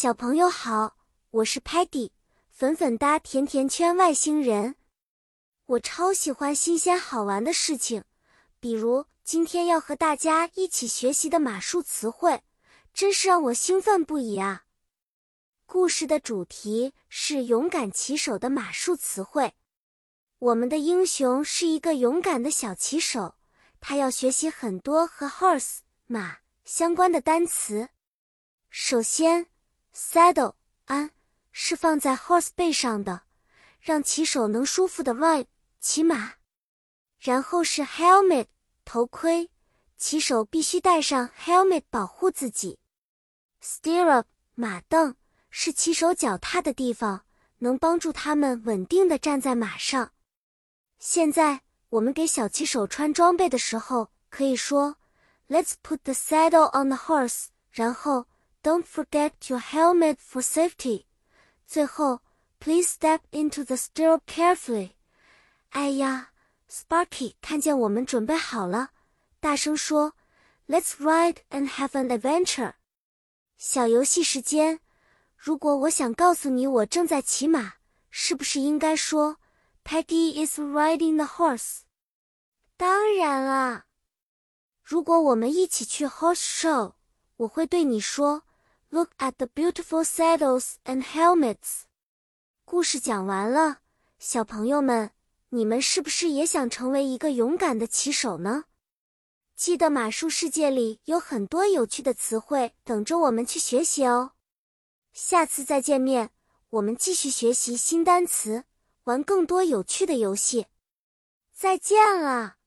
小朋友好，我是 Patty，粉粉哒甜甜圈外星人。我超喜欢新鲜好玩的事情，比如今天要和大家一起学习的马术词汇，真是让我兴奋不已啊！故事的主题是勇敢骑手的马术词汇。我们的英雄是一个勇敢的小骑手，他要学习很多和 horse 马相关的单词。首先，saddle 鞍是放在 horse 背上的，让骑手能舒服的 ride 骑马。然后是 helmet 头盔，骑手必须戴上 helmet 保护自己。stirrup 马凳是骑手脚踏的地方，能帮助他们稳定的站在马上。现在我们给小骑手穿装备的时候，可以说 Let's put the saddle on the horse，然后 Don't forget your helmet for safety。最后，Please step into the stirrup carefully。哎呀，Sparky 看见我们准备好了，大声说：“Let's ride and have an adventure。”小游戏时间，如果我想告诉你我正在骑马，是不是应该说？Peggy is riding the horse。当然了，如果我们一起去 horse show，我会对你说 ：“Look at the beautiful saddles and helmets。”故事讲完了，小朋友们，你们是不是也想成为一个勇敢的骑手呢？记得马术世界里有很多有趣的词汇等着我们去学习哦。下次再见面，我们继续学习新单词。玩更多有趣的游戏，再见了。